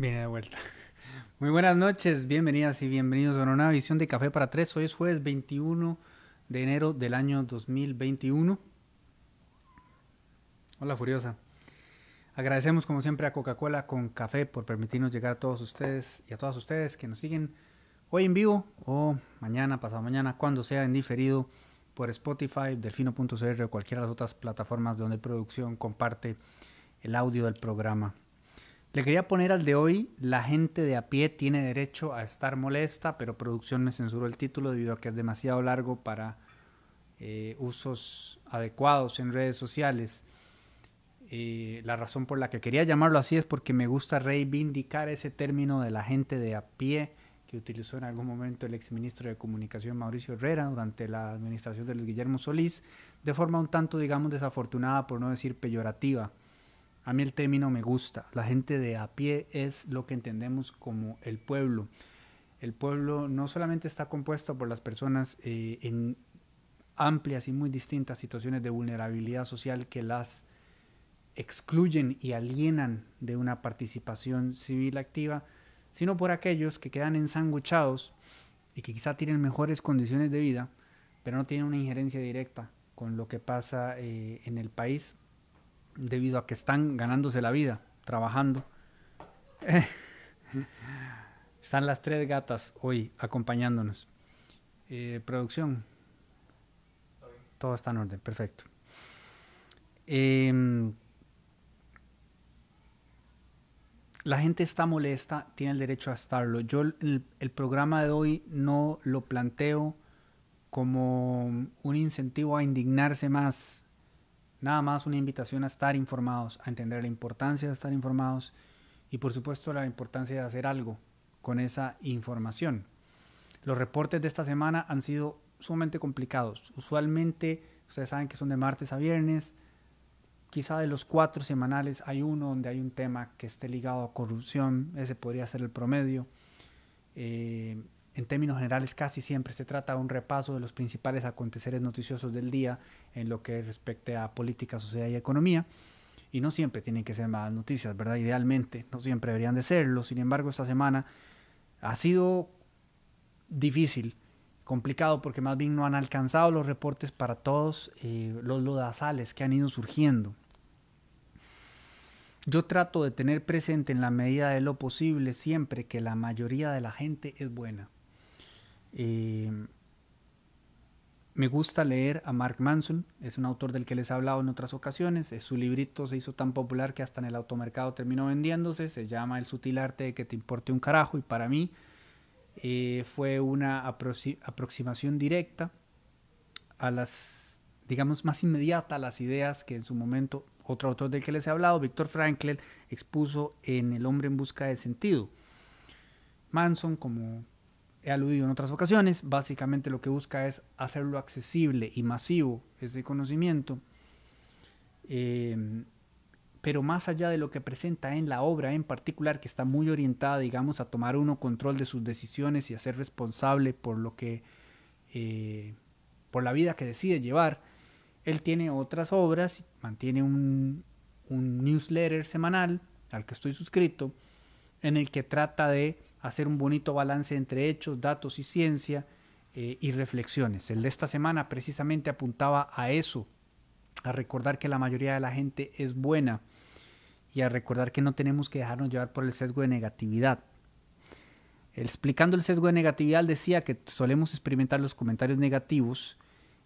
Viene de vuelta. Muy buenas noches, bienvenidas y bienvenidos a una nueva edición de Café para Tres. Hoy es jueves 21 de enero del año 2021. Hola Furiosa. Agradecemos como siempre a Coca-Cola con café por permitirnos llegar a todos ustedes y a todas ustedes que nos siguen hoy en vivo o mañana, pasado mañana, cuando sea en diferido por Spotify, delfino.cr o cualquiera de las otras plataformas donde producción comparte el audio del programa. Le quería poner al de hoy, la gente de a pie tiene derecho a estar molesta, pero producción me censuró el título debido a que es demasiado largo para eh, usos adecuados en redes sociales. Eh, la razón por la que quería llamarlo así es porque me gusta reivindicar ese término de la gente de a pie que utilizó en algún momento el exministro de Comunicación Mauricio Herrera durante la administración de Luis Guillermo Solís, de forma un tanto, digamos, desafortunada, por no decir peyorativa. A mí el término me gusta. La gente de a pie es lo que entendemos como el pueblo. El pueblo no solamente está compuesto por las personas eh, en amplias y muy distintas situaciones de vulnerabilidad social que las excluyen y alienan de una participación civil activa, sino por aquellos que quedan ensanguchados y que quizá tienen mejores condiciones de vida, pero no tienen una injerencia directa con lo que pasa eh, en el país debido a que están ganándose la vida, trabajando. Están las tres gatas hoy acompañándonos. Eh, producción. Todo está en orden, perfecto. Em, la gente está molesta, tiene el derecho a estarlo. Yo el, el, programa de hoy no lo planteo como un incentivo a indignarse más, Nada más una invitación a estar informados, a entender la importancia de estar informados y por supuesto la importancia de hacer algo con esa información. Los reportes de esta semana han sido sumamente complicados. Usualmente, ustedes saben que son de martes a viernes. Quizá de los cuatro semanales hay uno donde hay un tema que esté ligado a corrupción. Ese podría ser el promedio. Eh, en términos generales casi siempre se trata de un repaso de los principales aconteceres noticiosos del día en lo que respecte a política, sociedad y economía. Y no siempre tienen que ser malas noticias, ¿verdad? Idealmente, no siempre deberían de serlo. Sin embargo, esta semana ha sido difícil, complicado, porque más bien no han alcanzado los reportes para todos eh, los lodazales que han ido surgiendo. Yo trato de tener presente en la medida de lo posible siempre que la mayoría de la gente es buena eh, me gusta leer a Mark Manson, es un autor del que les he hablado en otras ocasiones. Su librito se hizo tan popular que hasta en el automercado terminó vendiéndose. Se llama El sutil arte de que te importe un carajo y para mí eh, fue una aproximación directa a las, digamos, más inmediata a las ideas que en su momento otro autor del que les he hablado, Víctor Frankl, expuso en El hombre en busca de sentido. Manson, como he aludido en otras ocasiones, básicamente lo que busca es hacerlo accesible y masivo, ese conocimiento, em, pero más allá de lo que presenta en la obra en particular, que está muy orientada, digamos, a tomar uno control de sus decisiones y a ser responsable por lo que, eh, por la vida que decide llevar, él tiene otras obras, mantiene un, un newsletter semanal al que estoy suscrito, en el que trata de hacer un bonito balance entre hechos, datos y ciencia eh, y reflexiones. El de esta semana precisamente apuntaba a eso, a recordar que la mayoría de la gente es buena y a recordar que no tenemos que dejarnos llevar por el sesgo de negatividad. Explicando el sesgo de negatividad, decía que solemos experimentar los comentarios negativos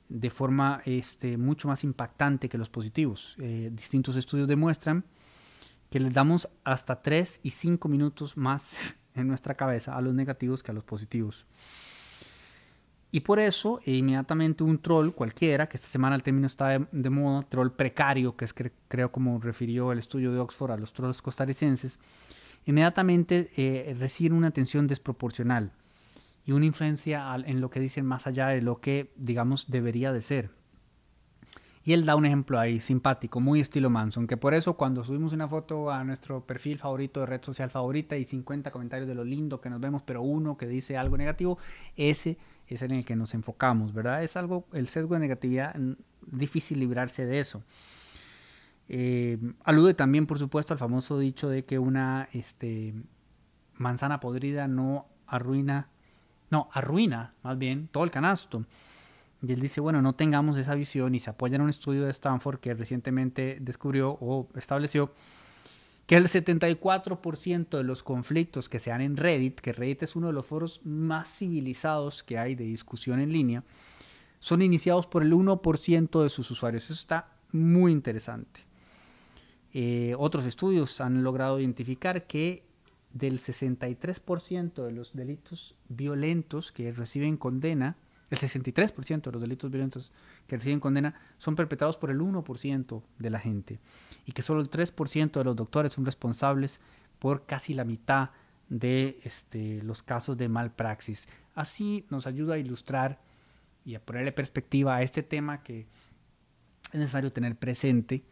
de forma este, mucho más impactante que los positivos. Eh, distintos estudios demuestran que les damos hasta 3 y 5 minutos más en nuestra cabeza a los negativos que a los positivos. Y por eso, inmediatamente un troll cualquiera, que esta semana el término está de, moda, troll precario, que es creo como refirió el estudio de Oxford a los trolls costarricenses, inmediatamente eh, recibe una atención desproporcional y una influencia en lo que dicen más allá de lo que, digamos, debería de ser. Y él da un ejemplo ahí simpático, muy estilo Manson, que por eso cuando subimos una foto a nuestro perfil favorito de red social favorita y 50 comentarios de lo lindo que nos vemos, pero uno que dice algo negativo, ese es en el que nos enfocamos, ¿verdad? Es algo, el sesgo de negatividad, difícil librarse de eso. Eh, alude también, por supuesto, al famoso dicho de que una, este, manzana podrida no arruina, no, arruina más bien todo el canasto. Y él dice, bueno, no tengamos esa visión y se apoya en un estudio de Stanford que recientemente descubrió o estableció que el 74% de los conflictos que se dan en Reddit, que Reddit es uno de los foros más civilizados que hay de discusión en línea, son iniciados por el 1% de sus usuarios. Eso está muy interesante. Eh, otros estudios han logrado identificar que del 63% de los delitos violentos que reciben condena, el 63% de los delitos violentos que reciben condena son perpetrados por el 1% de la gente y que solo el 3% de los doctores son responsables por casi la mitad de este, los casos de malpraxis. Así nos ayuda a ilustrar y a ponerle perspectiva a este tema que es necesario tener presente.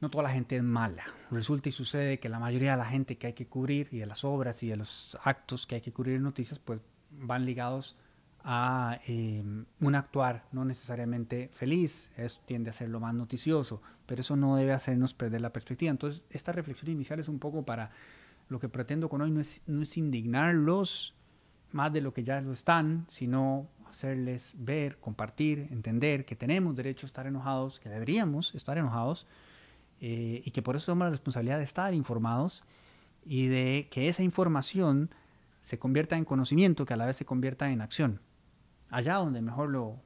No toda la gente es mala. Resulta y sucede que la mayoría de la gente que hay que cubrir y de las obras y de los actos que hay que cubrir en noticias, pues van ligados a em, un actuar no necesariamente feliz, eso tiende a ser lo más noticioso, pero eso no debe hacernos perder la perspectiva. Entonces, esta reflexión inicial es un poco para lo que pretendo con hoy, no es, no es indignarlos más de lo que ya lo están, sino hacerles ver, compartir, entender que tenemos derecho a estar enojados, que deberíamos estar enojados eh, y que por eso tenemos la responsabilidad de estar informados y de que esa información se convierta en conocimiento, que a la vez se convierta en acción allá donde mejor lo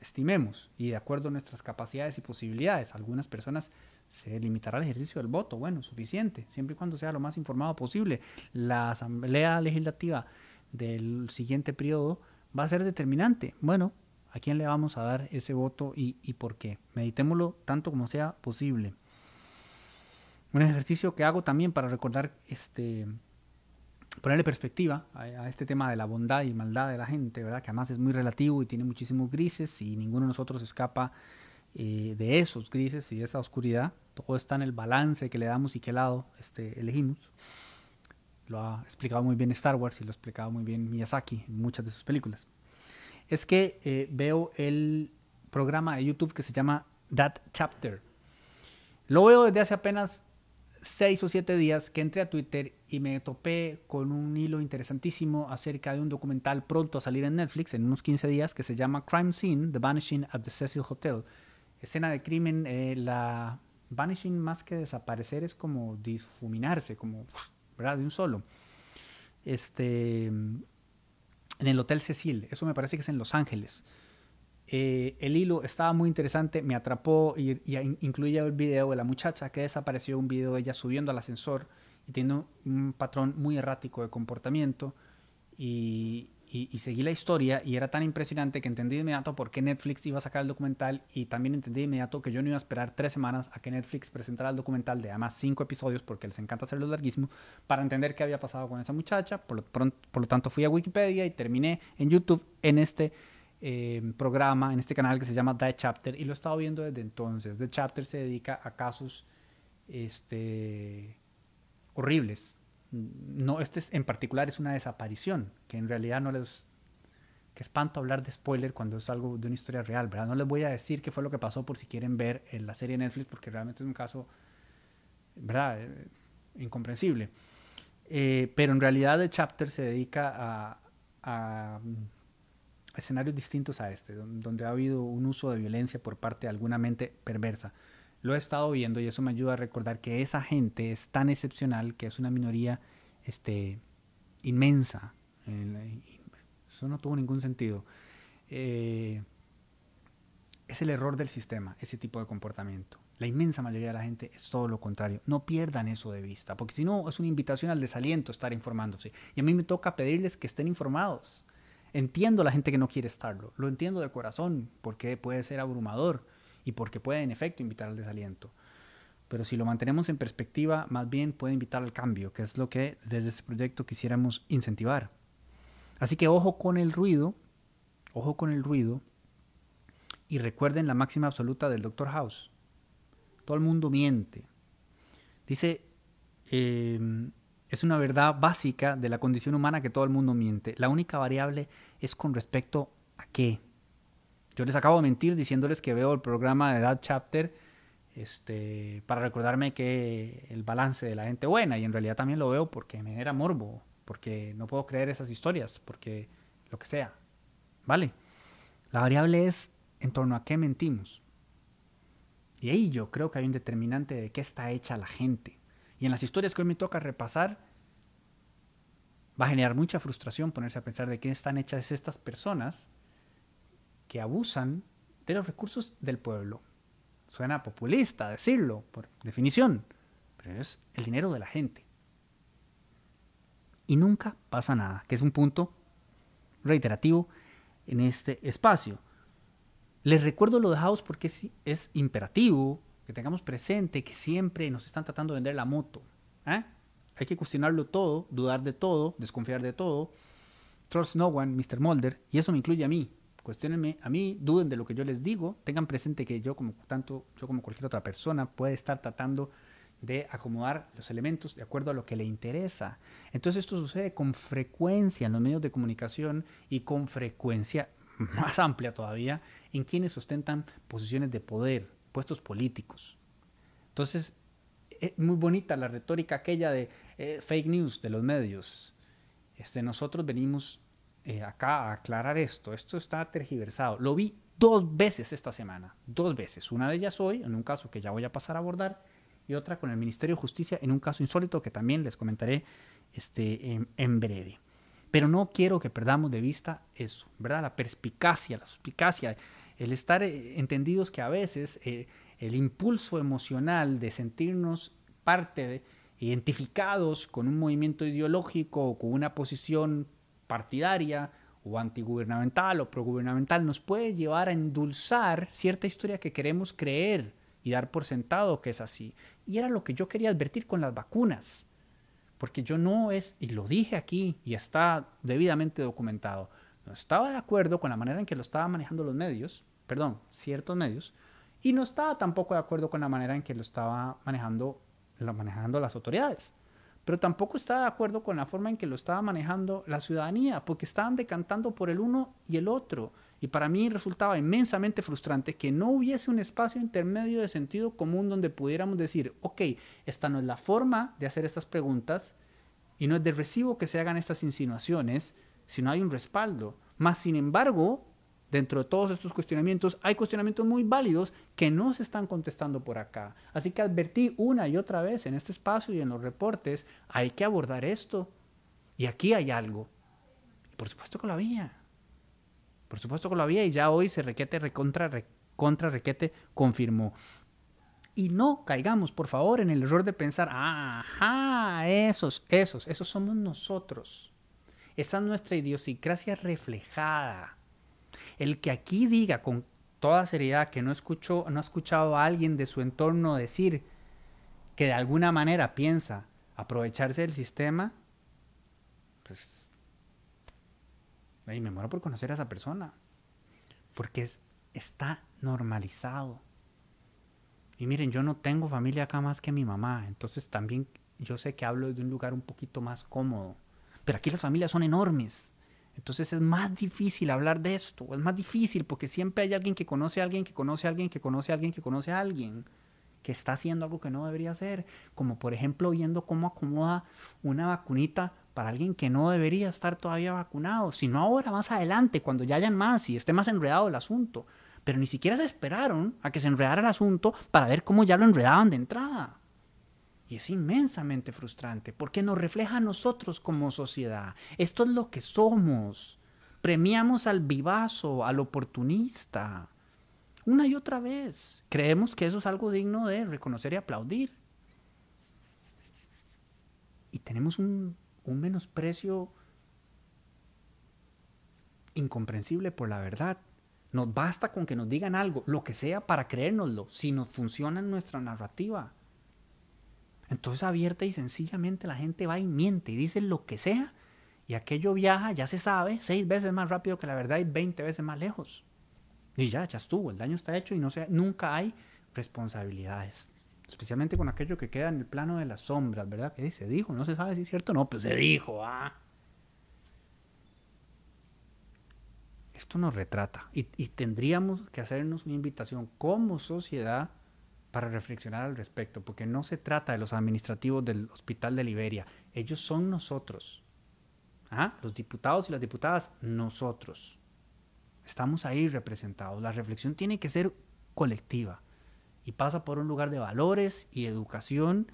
estimemos y de acuerdo a nuestras capacidades y posibilidades. Algunas personas se limitará el ejercicio del voto, bueno, suficiente, siempre y cuando sea lo más informado posible. La Asamblea Legislativa del siguiente periodo va a ser determinante. Bueno, ¿a quién le vamos a dar ese voto y, y por qué? Meditémoslo tanto como sea posible. Un ejercicio que hago también para recordar este, ponerle perspectiva a, este tema de la bondad y maldad de la gente, ¿verdad? Que además es muy relativo y tiene muchísimos grises y ninguno de nosotros escapa eh, de esos grises y de esa oscuridad. Todo está en el balance que le damos y qué lado este, elegimos. Lo ha explicado muy bien Star Wars y lo ha explicado muy bien Miyazaki en muchas de sus películas. Es que eh, veo el programa de YouTube que se llama That Chapter. Lo veo desde hace apenas seis o siete días que entré a Twitter y me topé con un hilo interesantísimo acerca de un documental pronto a salir en Netflix en unos 15 días que se llama Crime Scene, The Vanishing at the Cecil Hotel. Escena de crimen, eh, la vanishing más que desaparecer es como difuminarse, como, ¿verdad? De un solo. Este, en el Hotel Cecil, eso me parece que es en Los Ángeles. Eh, el hilo estaba muy interesante, me atrapó y, incluía el video de la muchacha que desapareció, un video de ella subiendo al ascensor y tiene un patrón muy errático de comportamiento y, seguí la historia y era tan impresionante que entendí de inmediato por qué Netflix iba a sacar el documental y también entendí de inmediato que yo no iba a esperar tres semanas a que Netflix presentara el documental de además cinco episodios porque les encanta hacerlo larguísimo para entender qué había pasado con esa muchacha. Por lo, por lo tanto fui a Wikipedia y terminé en YouTube en este eh, programa en este canal que se llama The Chapter y lo he estado viendo desde entonces. The Chapter se dedica a casos este, horribles. No, este en particular es una desaparición, que en realidad no les... Que espanto hablar de spoiler cuando es algo de una historia real, ¿verdad? No les voy a decir qué fue lo que pasó por si quieren ver en la serie Netflix, porque realmente es un caso, ¿verdad? Eh, incomprensible. Eh, pero en realidad The Chapter se dedica a escenarios distintos a este, donde ha habido un uso de violencia por parte de alguna mente perversa. Lo he estado viendo y eso me ayuda a recordar que esa gente es tan excepcional que es una minoría este, inmensa. Eso no tuvo ningún sentido. Eh, es el error del sistema, ese tipo de comportamiento. La inmensa mayoría de la gente es todo lo contrario. No pierdan eso de vista, porque si no es una invitación al desaliento estar informándose. Y a mí me toca pedirles que estén informados. Entiendo a la gente que no quiere estarlo, lo entiendo de corazón, porque puede ser abrumador y porque puede en efecto invitar al desaliento. Pero si lo mantenemos en perspectiva, más bien puede invitar al cambio, que es lo que desde este proyecto quisiéramos incentivar. Así que ojo con el ruido, ojo con el ruido, y recuerden la máxima absoluta del Dr. House. Todo el mundo miente. Dice eh, es una verdad básica de la condición humana que todo el mundo miente. La única variable es con respecto a qué. Yo les acabo de mentir diciéndoles que veo el programa de That Chapter este, para recordarme que el balance de la gente buena, y en realidad también lo veo porque me genera morbo, porque no puedo creer esas historias, porque lo que sea. ¿Vale? La variable es en torno a qué mentimos. Y ahí yo creo que hay un determinante de qué está hecha la gente. Y en las historias que hoy me toca repasar, va a generar mucha frustración ponerse a pensar de qué están hechas estas personas que abusan de los recursos del pueblo. Suena populista decirlo, por definición, pero es el dinero de la gente. Y nunca pasa nada, que es un punto reiterativo en este espacio. Les recuerdo lo de House porque es, es imperativo que tengamos presente que siempre nos están tratando de vender la moto. ¿eh? Hay que cuestionarlo todo, dudar de todo, desconfiar de todo. Trust no one, Mr. Mulder, y eso me incluye a mí. Cuestionenme a mí, duden de lo que yo les digo, tengan presente que yo como tanto yo como cualquier otra persona puede estar tratando de acomodar los elementos de acuerdo a lo que le interesa. Entonces esto sucede con frecuencia en los medios de comunicación y con frecuencia más amplia todavía en quienes ostentan posiciones de poder, puestos políticos. Entonces, es muy bonita la retórica aquella de eh, fake news de los medios. Este, nosotros venimos eh, acá a aclarar esto. Esto está tergiversado. Lo vi dos veces esta semana. Dos veces. Una de ellas hoy, en un caso que ya voy a pasar a abordar, y otra con el Ministerio de Justicia en un caso insólito que también les comentaré este, en, breve. Pero no quiero que perdamos de vista eso, ¿verdad? La perspicacia, la suspicacia, el estar eh, entendidos que a veces el impulso emocional de sentirnos parte de, identificados con un movimiento ideológico o con una posición partidaria o antigubernamental o progubernamental nos puede llevar a endulzar cierta historia que queremos creer y dar por sentado que es así. Y era lo que yo quería advertir con las vacunas. Porque yo no es, y lo dije aquí y está debidamente documentado, no estaba de acuerdo con la manera en que lo estaban manejando los medios, perdón, ciertos medios, y no estaba tampoco de acuerdo con la manera en que lo estaba manejando, manejando las autoridades. Pero tampoco estaba de acuerdo con la forma en que lo estaba manejando la ciudadanía, porque estaban decantando por el uno y el otro. Y para mí resultaba inmensamente frustrante que no hubiese un espacio intermedio de sentido común donde pudiéramos decir, ok, esta no es la forma de hacer estas preguntas y no es de recibo que se hagan estas insinuaciones, sino hay un respaldo. Más sin embargo, dentro de todos estos cuestionamientos, hay cuestionamientos muy válidos que no se están contestando por acá. Así que advertí una y otra vez en este espacio y en los reportes, hay que abordar esto. Y aquí hay algo. Por supuesto que lo había. Por supuesto que lo había y ya hoy se requete, recontra, recontra, requete, confirmó. Y no caigamos, por favor, en el error de pensar, ajá, esos, esos, esos somos nosotros. Esa es nuestra idiosincrasia reflejada el que aquí diga con toda seriedad que no, escuchó, no ha escuchado a alguien de su entorno decir que de alguna manera piensa aprovecharse del sistema, pues me muero por conocer a esa persona. Porque está normalizado. Y miren, yo no tengo familia acá más que mi mamá, entonces también yo sé que hablo de un lugar un poquito más cómodo. Pero aquí las familias son enormes. Entonces es más difícil hablar de esto, es más difícil porque siempre hay alguien que conoce a alguien, que conoce a alguien, que conoce a alguien, que conoce a alguien, que está haciendo algo que no debería hacer, como por ejemplo viendo cómo acomoda una vacunita para alguien que no debería estar todavía vacunado, sino ahora, más adelante, cuando ya hayan más y esté más enredado el asunto. Pero ni siquiera se esperaron a que se enredara el asunto para ver cómo ya lo enredaban de entrada. Y es inmensamente frustrante porque nos refleja a nosotros como sociedad. Esto es lo que somos. Premiamos al vivazo, al oportunista. Una y otra vez. Creemos que eso es algo digno de reconocer y aplaudir. Y tenemos un, un menosprecio incomprensible por la verdad. Nos basta con que nos digan algo, lo que sea, para creérnoslo, si nos funciona en nuestra narrativa. Entonces abierta y sencillamente la gente va y miente y dice lo que sea y aquello viaja, ya se sabe, seis veces más rápido que la verdad y veinte veces más lejos. Y ya, ya estuvo, el daño está hecho y no sea, nunca hay responsabilidades. Especialmente con aquello que queda en el plano de las sombras, ¿verdad? Que se dijo, no se sabe si es cierto o no, pero se dijo, ah. Esto nos retrata y tendríamos que hacernos una invitación como sociedad para reflexionar al respecto, porque no se trata de los administrativos del Hospital de Liberia, ellos son nosotros. ¿Ah? Los diputados y las diputadas, nosotros. Estamos ahí representados. La reflexión tiene que ser colectiva y pasa por un lugar de valores y educación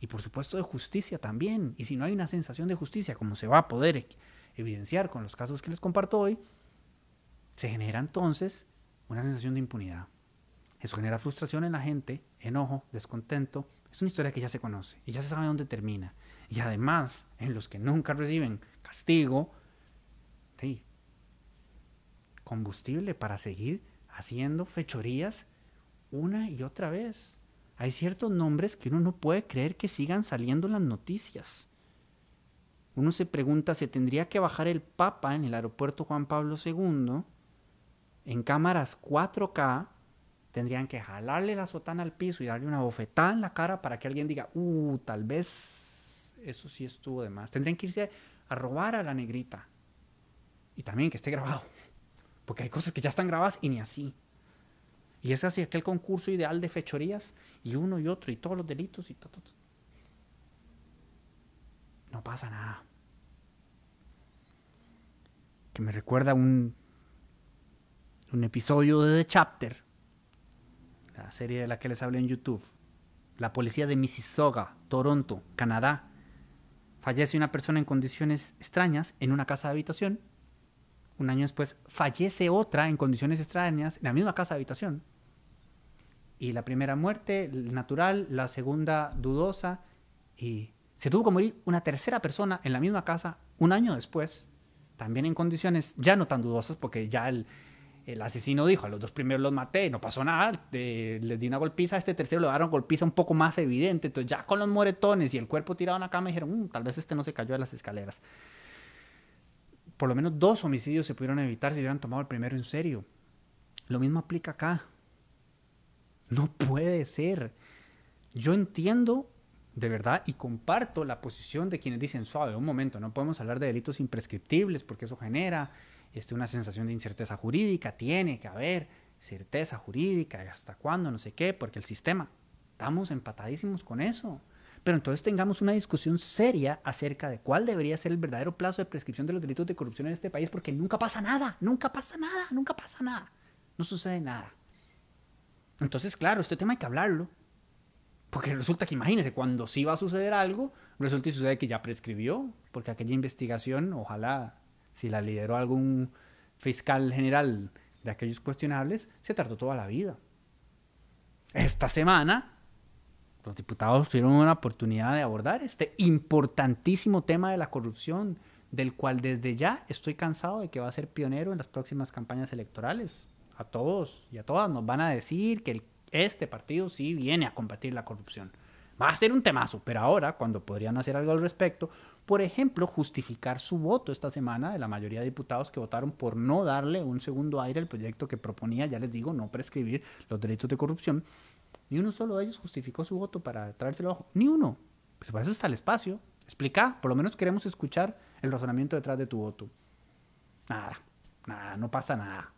y por supuesto de justicia también. Y si no hay una sensación de justicia, como se va a poder evidenciar con los casos que les comparto hoy, se genera entonces una sensación de impunidad. Eso genera frustración en la gente, enojo, descontento. Es una historia que ya se conoce y ya se sabe dónde termina. Y además, en los que nunca reciben castigo, combustible para seguir haciendo fechorías una y otra vez. Hay ciertos nombres que uno no puede creer que sigan saliendo en las noticias. Uno se pregunta, ¿se tendría que bajar el Papa en el aeropuerto Juan Pablo II? En cámaras 4K tendrían que jalarle la sotana al piso y darle una bofetada en la cara para que alguien diga, uh, tal vez eso sí estuvo de más. Tendrían que irse a robar a la negrita. Y también que esté grabado. Porque hay cosas que ya están grabadas y ni así. Y es así aquel concurso ideal de fechorías y uno y otro y todos los delitos y todo. todo. No pasa nada. Que me recuerda un, un episodio de The Chapter, la serie de la que les hablé en YouTube. La policía de Mississauga, Toronto, Canadá. Fallece una persona en condiciones extrañas en una casa de habitación un año después, fallece otra en condiciones extrañas en la misma casa de habitación. Y la primera muerte natural, la segunda dudosa, y se tuvo que morir una tercera persona en la misma casa un año después, también en condiciones ya no tan dudosas, porque ya el, asesino dijo, a los dos primeros los maté, no pasó nada, les di una golpiza, a este tercero le dieron golpiza un poco más evidente, entonces ya con los moretones y el cuerpo tirado en la cama dijeron, mm, tal vez este no se cayó de las escaleras por lo menos dos homicidios se pudieron evitar si hubieran tomado el primero en serio. Lo mismo aplica acá. No puede ser. Yo entiendo de verdad y comparto la posición de quienes dicen suave, un momento, no podemos hablar de delitos imprescriptibles porque eso genera este, una sensación de incerteza jurídica, tiene que haber certeza jurídica, hasta cuándo, no sé qué, porque el sistema, estamos empatadísimos con eso. Pero entonces tengamos una discusión seria acerca de cuál debería ser el verdadero plazo de prescripción de los delitos de corrupción en este país, porque nunca pasa nada, nunca pasa nada, nunca pasa nada. No sucede nada. Entonces, claro, este tema hay que hablarlo. Porque resulta que imagínense, cuando sí va a suceder algo, resulta y sucede que ya prescribió, porque aquella investigación, ojalá, si la lideró algún fiscal general de aquellos cuestionables, se tardó toda la vida. Esta semana los diputados tuvieron una oportunidad de abordar este importantísimo tema de la corrupción, del cual desde ya estoy cansado de que va a ser pionero en las próximas campañas electorales. A todos y a todas nos van a decir que este partido sí viene a combatir la corrupción. Va a ser un temazo, pero ahora, cuando podrían hacer algo al respecto, por ejemplo, justificar su voto esta semana de la mayoría de diputados que votaron por no darle un segundo aire al proyecto que proponía, ya les digo, no prescribir los delitos de corrupción, ni uno solo de ellos justificó su voto para traérselo abajo. Ni uno. Pues para eso está el espacio. Explica, por lo menos queremos escuchar el razonamiento detrás de tu voto. Nada, nada, no pasa nada.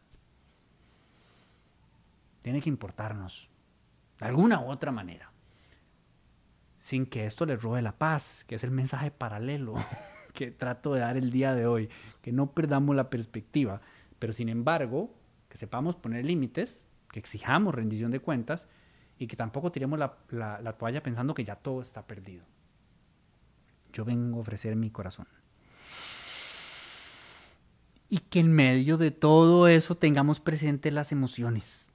Tiene que importarnos, de alguna u otra manera, sin que esto le robe la paz, que es el mensaje paralelo que trato de dar el día de hoy, que no perdamos la perspectiva, pero sin embargo, que sepamos poner límites, que exijamos rendición de cuentas y que tampoco tiremos la, toalla pensando que ya todo está perdido. Yo vengo a ofrecer mi corazón. Y que en medio de todo eso tengamos presentes las emociones,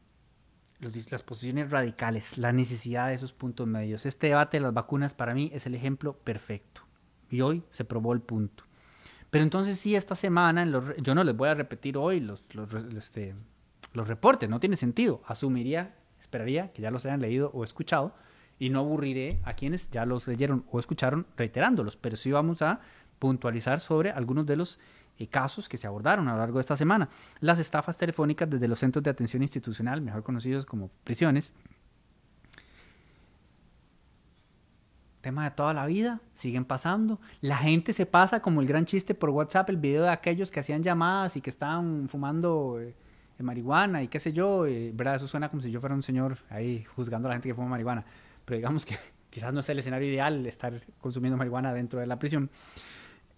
las posiciones radicales, la necesidad de esos puntos medios. Este debate de las vacunas para mí es el ejemplo perfecto. Y hoy se probó el punto. Pero entonces sí, esta semana, yo no les voy a repetir hoy los, este, los reportes, no tiene sentido. Asumiría esperaría que ya los hayan leído o escuchado y no aburriré a quienes ya los leyeron o escucharon reiterándolos, pero sí vamos a puntualizar sobre algunos de los casos que se abordaron a lo largo de esta semana. Las estafas telefónicas desde los centros de atención institucional, mejor conocidos como prisiones. Tema de toda la vida, siguen pasando. La gente se pasa como el gran chiste por WhatsApp, el video de aquellos que hacían llamadas y que estaban fumando... Eh, marihuana y qué sé yo, eh, ¿verdad? Eso suena como si yo fuera un señor ahí juzgando a la gente que fuma marihuana, pero digamos que quizás no es el escenario ideal estar consumiendo marihuana dentro de la prisión.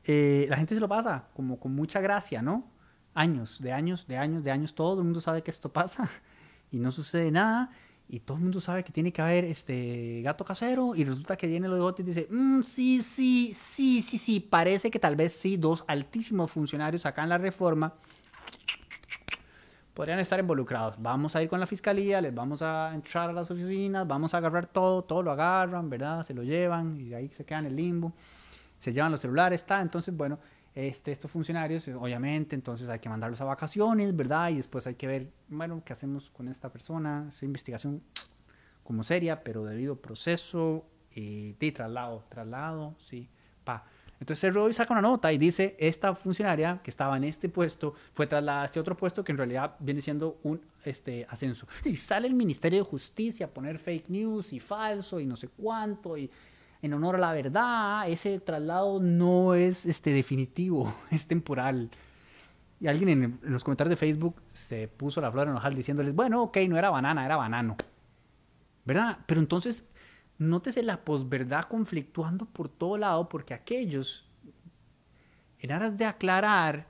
Eh, la gente se lo pasa como con mucha gracia, ¿no? Años, de años, de años, de años, todo el mundo sabe que esto pasa y no sucede nada y todo el mundo sabe que tiene que haber este gato casero y resulta que viene los gotes y dice, mm, sí, sí, sí, sí, sí, parece que tal vez sí, dos altísimos funcionarios acá en la reforma podrían estar involucrados. Vamos a ir con la fiscalía, les vamos a entrar a las oficinas, vamos a agarrar todo, todo lo agarran, ¿verdad? Se lo llevan y ahí se quedan en el limbo, se llevan los celulares, está, entonces, bueno, este, estos funcionarios, obviamente, entonces hay que mandarlos a vacaciones, ¿verdad? Y después hay que ver, bueno, qué hacemos con esta persona, esa investigación como seria, pero debido proceso y de traslado, traslado, sí, pa. Entonces Roy saca una nota y dice, esta funcionaria que estaba en este puesto fue trasladada a este otro puesto que en realidad viene siendo un este, ascenso. Y sale el Ministerio de Justicia a poner fake news y falso y no sé cuánto y en honor a la verdad, ese traslado no es este, definitivo, es temporal. Y alguien en, los comentarios de Facebook se puso la flor en ojal diciéndoles, bueno, ok, no era banana, era banano. ¿Verdad? Pero entonces, nótese la posverdad conflictuando por todo lado porque aquellos, en aras de aclarar,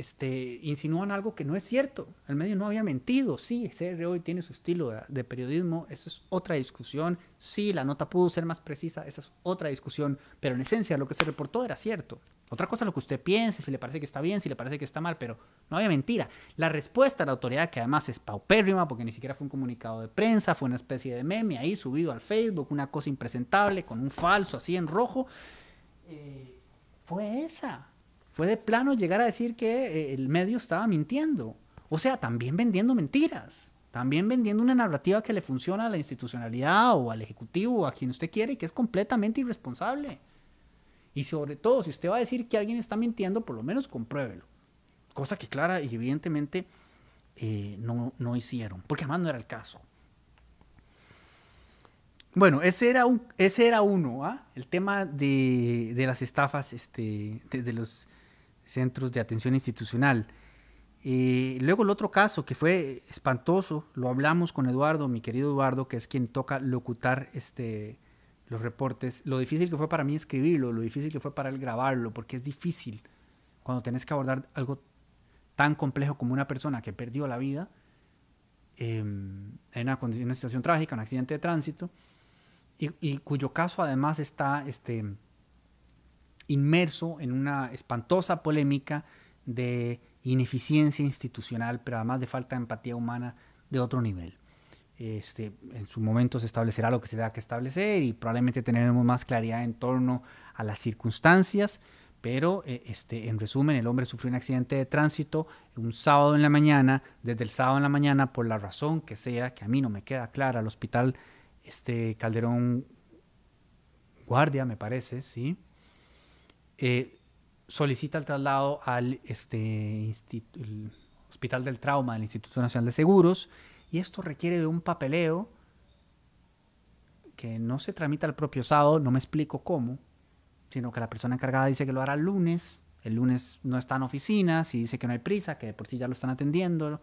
este, insinúan algo que no es cierto. El medio no había mentido. Sí, CR hoy tiene su estilo de, periodismo. Eso es otra discusión. Sí, la nota pudo ser más precisa. Esa es otra discusión. Pero en esencia lo que se reportó era cierto. Otra cosa es lo que usted piense, si le parece que está bien, si le parece que está mal, pero no había mentira. La respuesta de la autoridad, que además es paupérrima, porque ni siquiera fue un comunicado de prensa, fue una especie de meme ahí subido al Facebook, una cosa impresentable, con un falso así en rojo, eh, fue esa fue de plano llegar a decir que eh, el medio estaba mintiendo. O sea, también vendiendo mentiras. También vendiendo una narrativa que le funciona a la institucionalidad o al ejecutivo o a quien usted quiere, que es completamente irresponsable. Y sobre todo, si usted va a decir que alguien está mintiendo, por lo menos compruébelo. Cosa que clara y evidentemente eh, no, no, hicieron, porque además no era el caso. Bueno, ese era, un, ese era uno, ¿ah? el tema de, de, las estafas, este, de los centros de atención institucional. y luego el otro caso que fue espantoso, lo hablamos con Eduardo, mi querido Eduardo, que es quien toca locutar este, los reportes, lo difícil que fue para mí escribirlo, lo difícil que fue para él grabarlo, porque es difícil cuando tenés que abordar algo tan complejo como una persona que perdió la vida em, en, una, en, una, situación trágica, un accidente de tránsito, y, y cuyo caso además está... Este, inmerso en una espantosa polémica de ineficiencia institucional, pero además de falta de empatía humana de otro nivel. Este, en su momento se establecerá lo que se da que establecer y probablemente tendremos más claridad en torno a las circunstancias, pero eh, este, en resumen, el hombre sufrió un accidente de tránsito un sábado en la mañana, desde el sábado en la mañana, por la razón que sea, que a mí no me queda clara, al hospital este, Calderón Guardia, me parece, ¿sí? Eh, solicita el traslado al este, Hospital del Trauma del Instituto Nacional de Seguros y esto requiere de un papeleo que no se tramita el propio sábado, no me explico cómo, sino que la persona encargada dice que lo hará el lunes, el lunes no está en oficinas y dice que no hay prisa, que por sí ya lo están atendiendo,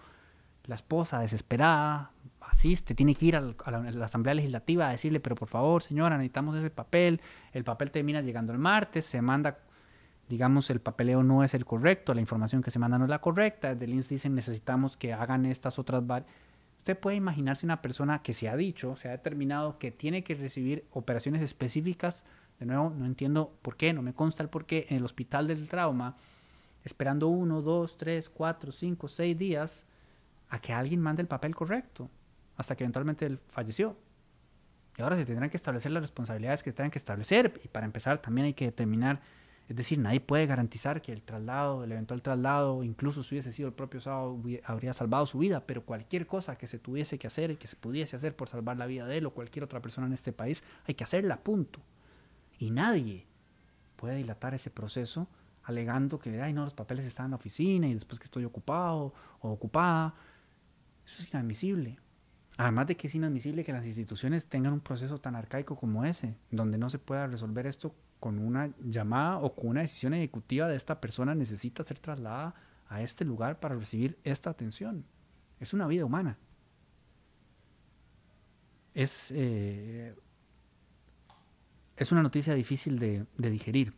la esposa desesperada asiste, tiene que ir a la, Asamblea Legislativa a decirle, pero por favor señora, necesitamos ese papel, el papel termina llegando el martes, se manda digamos, el papeleo no es el correcto, la información que se manda no es la correcta, desde el INS dicen necesitamos que hagan estas otras Usted puede imaginarse una persona que se ha dicho, se ha determinado que tiene que recibir operaciones específicas, de nuevo, no entiendo por qué, no me consta el por qué, en el hospital del trauma, esperando uno, dos, tres, cuatro, cinco, seis días a que alguien mande el papel correcto, hasta que eventualmente él falleció. Y ahora se tendrán que establecer las responsabilidades que tengan que establecer, y para empezar también hay que determinar es decir, nadie puede garantizar que el traslado, el eventual traslado, incluso si hubiese sido el propio sábado, habría salvado su vida, pero cualquier cosa que se tuviese que hacer y que se pudiese hacer por salvar la vida de él o cualquier otra persona en este país, hay que hacerla, punto. Y nadie puede dilatar ese proceso alegando que, ay, no, los papeles están en la oficina y después que estoy ocupado o ocupada. Eso es inadmisible. Además de que es inadmisible que las instituciones tengan un proceso tan arcaico como ese, donde no se pueda resolver esto con una llamada o con una decisión ejecutiva de esta persona necesita ser trasladada a este lugar para recibir esta atención. Es una vida humana. Es, eh, es una noticia difícil de, de digerir.